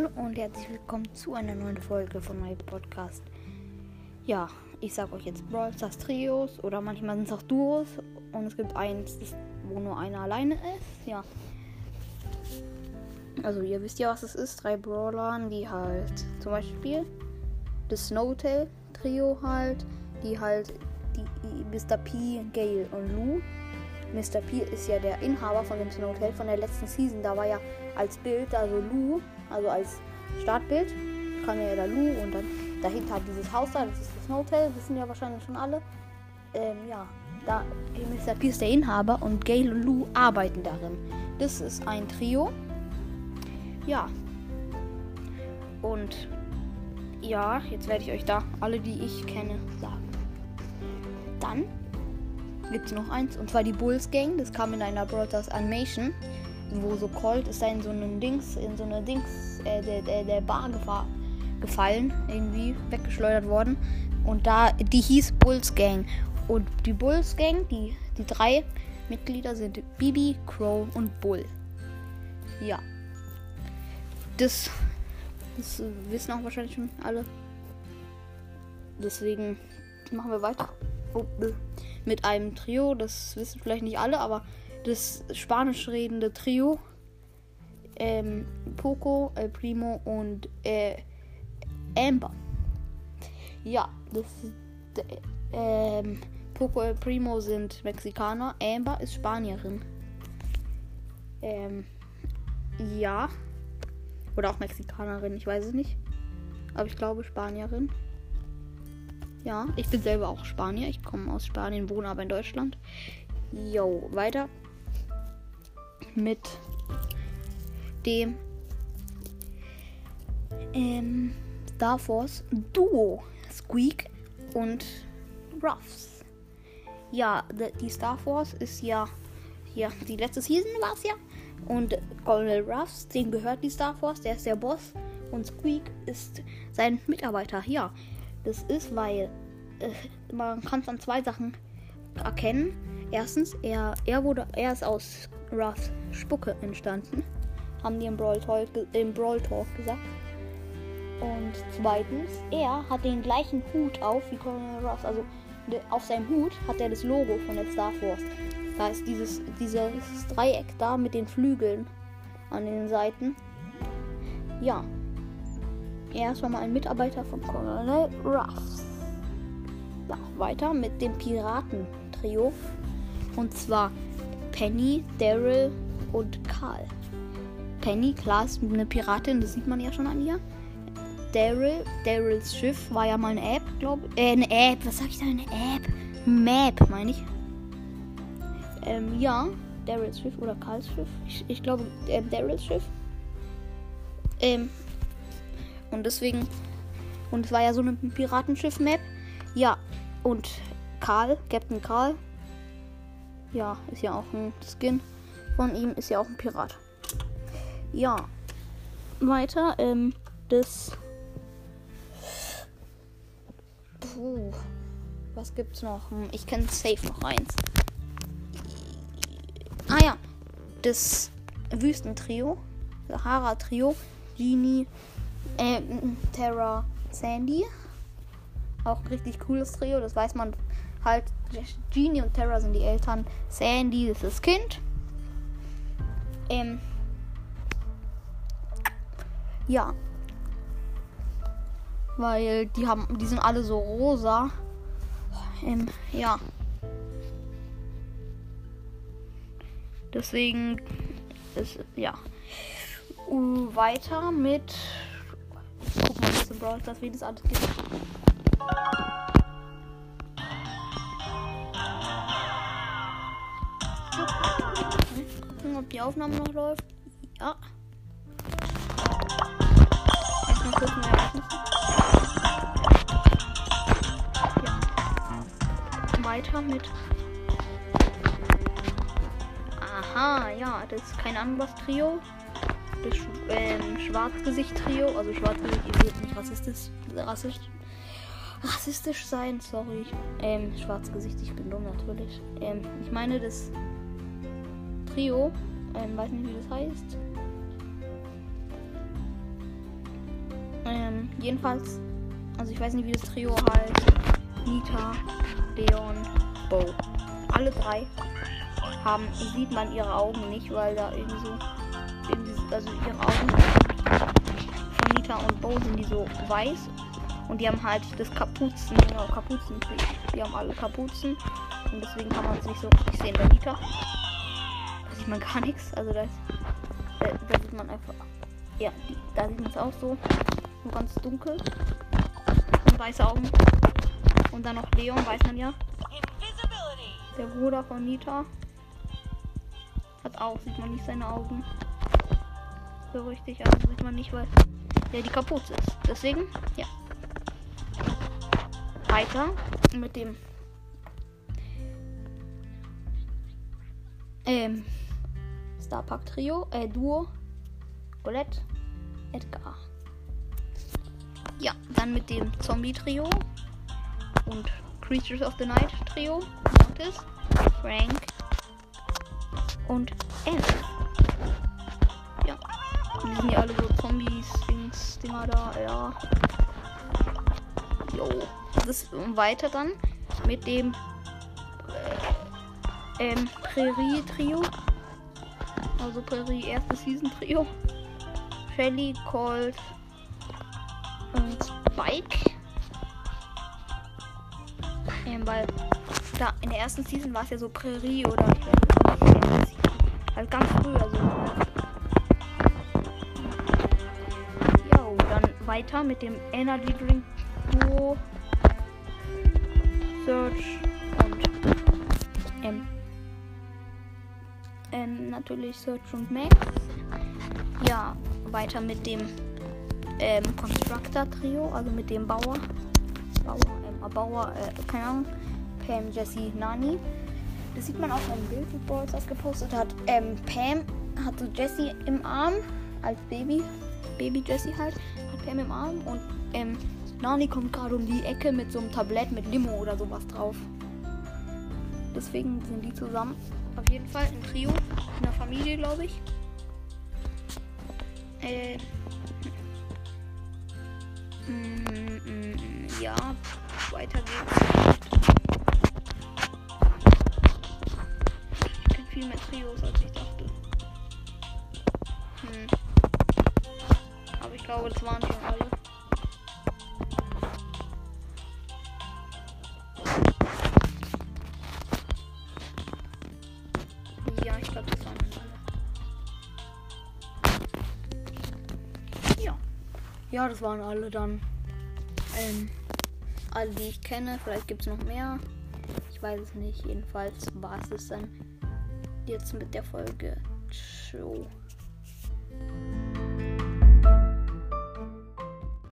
Hallo und herzlich willkommen zu einer neuen Folge von meinem Podcast. Ja, ich sag euch jetzt Brawl Stars Trios oder manchmal sind es auch Duos und es gibt eins, wo nur einer alleine ist. Ja. Also ihr wisst ja, was es ist. Drei Brawlern, die halt zum Beispiel das Snowtail Trio halt, die halt die Mr. P, Gale und Lou. Mr. P ist ja der Inhaber von dem Snowtail von der letzten Season. Da war ja als Bild, also Lou, also als Startbild, kam ja da Lou und dann dahinter hat dieses Haus da, das ist das Snowtail, wissen ja wahrscheinlich schon alle. Ähm, ja, da Mr. P ist der Inhaber und Gale und Lou arbeiten darin. Das ist ein Trio. Ja. Und ja, jetzt werde ich euch da alle, die ich kenne, sagen. Dann gibt es noch eins, und zwar die Bulls Gang. Das kam in einer Brothers Animation, wo so Colt ist in so einen Dings, in so eine Dings, äh, der, der, der Bar gefahr, gefallen, irgendwie weggeschleudert worden. Und da, die hieß Bulls Gang. Und die Bulls Gang, die, die drei Mitglieder sind Bibi, Crow und Bull. Ja. Das, das wissen auch wahrscheinlich schon alle. Deswegen machen wir weiter. Oh, mit einem Trio, das wissen vielleicht nicht alle, aber das spanisch redende Trio. Ähm, Poco, El Primo und äh, Amber. Ja, das ähm, Poco El Primo sind Mexikaner, Amber ist Spanierin. Ähm, ja. Oder auch Mexikanerin, ich weiß es nicht. Aber ich glaube Spanierin. Ja, ich bin selber auch Spanier. Ich komme aus Spanien, wohne aber in Deutschland. Jo, weiter mit dem ähm, Star Force Duo Squeak und Ruffs. Ja, die Star Force ist ja hier die letzte Season war es ja. Und Colonel Ruffs, dem gehört die Star Force, der ist der Boss. Und Squeak ist sein Mitarbeiter. Ja, das ist, weil äh, man kann es an zwei Sachen erkennen. Erstens, er, er wurde, er ist aus Ruffs Spucke entstanden. Haben die im Brawl, Talk, im Brawl Talk gesagt. Und zweitens, er hat den gleichen Hut auf wie Colonel Ruffs. Also auf seinem Hut hat er das Logo von der Star Force. Da ist dieses, dieses Dreieck da mit den Flügeln an den Seiten. Ja, er ist schon mal ein Mitarbeiter von Colonel Ruffs. Weiter mit dem Piratentrio. Und zwar Penny, Daryl und Karl. Penny, klar, ist eine Piratin, das sieht man ja schon an ihr. Daryl, Daryls Schiff war ja mal eine App, glaube ich. Äh, eine App, was sag ich da? Eine App. Map, meine ich. Ähm, ja, Daryls Schiff oder Karls Schiff. Ich, ich glaube, äh, Daryls Schiff. Ähm, und deswegen. Und es war ja so eine Piratenschiff-Map. Ja, und Karl, Captain Karl. Ja, ist ja auch ein Skin von ihm, ist ja auch ein Pirat. Ja, weiter, ähm, das. Puh, was gibt's noch? Hm, ich kenne safe noch eins. Ah ja, das Wüstentrio, Sahara-Trio, Genie, äh, Terra Sandy. Auch ein richtig cooles Trio, das weiß man halt. Genie und Terra sind die Eltern. Sandy ist das Kind. Ähm. Ja. Weil die haben, die sind alle so rosa. Ähm, ja. Deswegen ist, ja. Uh, weiter mit Guck mal, was im Brawl wie das alles gibt. Gucken, ob die Aufnahme noch läuft. Ja. Erstmal gucken, Ereignisse. Ja. Weiter mit. Aha, ja, das ist kein anderes Trio das ähm, Schwarzgesicht-Trio. Also Schwarzgesicht, werdet nicht rassistisch, rassistisch, rassistisch sein, sorry. Ähm, Schwarzgesicht, ich bin dumm natürlich. Ähm, ich meine das Trio, ähm, weiß nicht wie das heißt. Ähm, jedenfalls, also ich weiß nicht, wie das Trio heißt. Nita, Leon, Bo. Alle drei haben, sieht man ihre Augen nicht, weil da irgendwie so, irgendwie, also ihre Augen von Nita und Bo sind die so weiß und die haben halt das Kapuzen, genau, Kapuzen. Die haben alle Kapuzen und deswegen kann man es nicht so richtig sehen. Bei Nita da sieht man gar nichts, also da, da, da sieht man einfach, ja, die, da sieht man es auch so, nur ganz dunkel und weiße Augen. Und dann noch Leon, weiß man ja. Der Bruder von Nita. Hat auch, sieht man nicht seine Augen. So richtig, also sieht man nicht, weil der die kaputt ist. Deswegen, ja. Weiter mit dem ähm, Starpark Trio, äh, Duo, Colette, Edgar. Ja, dann mit dem Zombie Trio und Creatures of the Night Trio, Mortis, Frank und Anne. Ja, die sind ja alle so Zombies, Dings, Dinger da, ja. Jo, das weiter dann mit dem äh, ähm, Prärie Trio. Also Prärie erste Season Trio. Shelly, Colt und Spike. Ähm, weil da in der ersten Season war es ja so Prärie oder ich halt ganz früher so. Jo, dann weiter mit dem Energy Drink Duo Search und ähm, ähm, natürlich Search und Max. Ja, weiter mit dem ähm, Constructor Trio, also mit dem Bauer. Bauer, ähm, Bauer, äh, keine Ahnung. Pam, Jesse, Nani. Das sieht man auch im Bild, das Balls das gepostet hat. Ähm, Pam hat so Jesse im Arm als Baby. Baby Jesse halt. Hat Pam im Arm und ähm, Nani kommt gerade um die Ecke mit so einem Tablett mit Limo oder sowas drauf. Deswegen sind die zusammen. Auf jeden Fall ein Trio. In der Familie, glaube ich. Äh. Mm, mm, ja, weiter geht's. Ich kenne viel mehr Trios, als ich dachte. Hm. Aber ich glaube, das waren schon alle. Ja, das waren alle dann. Ähm, alle, die ich kenne. Vielleicht gibt es noch mehr. Ich weiß es nicht. Jedenfalls war es dann jetzt mit der Folge. Ciao.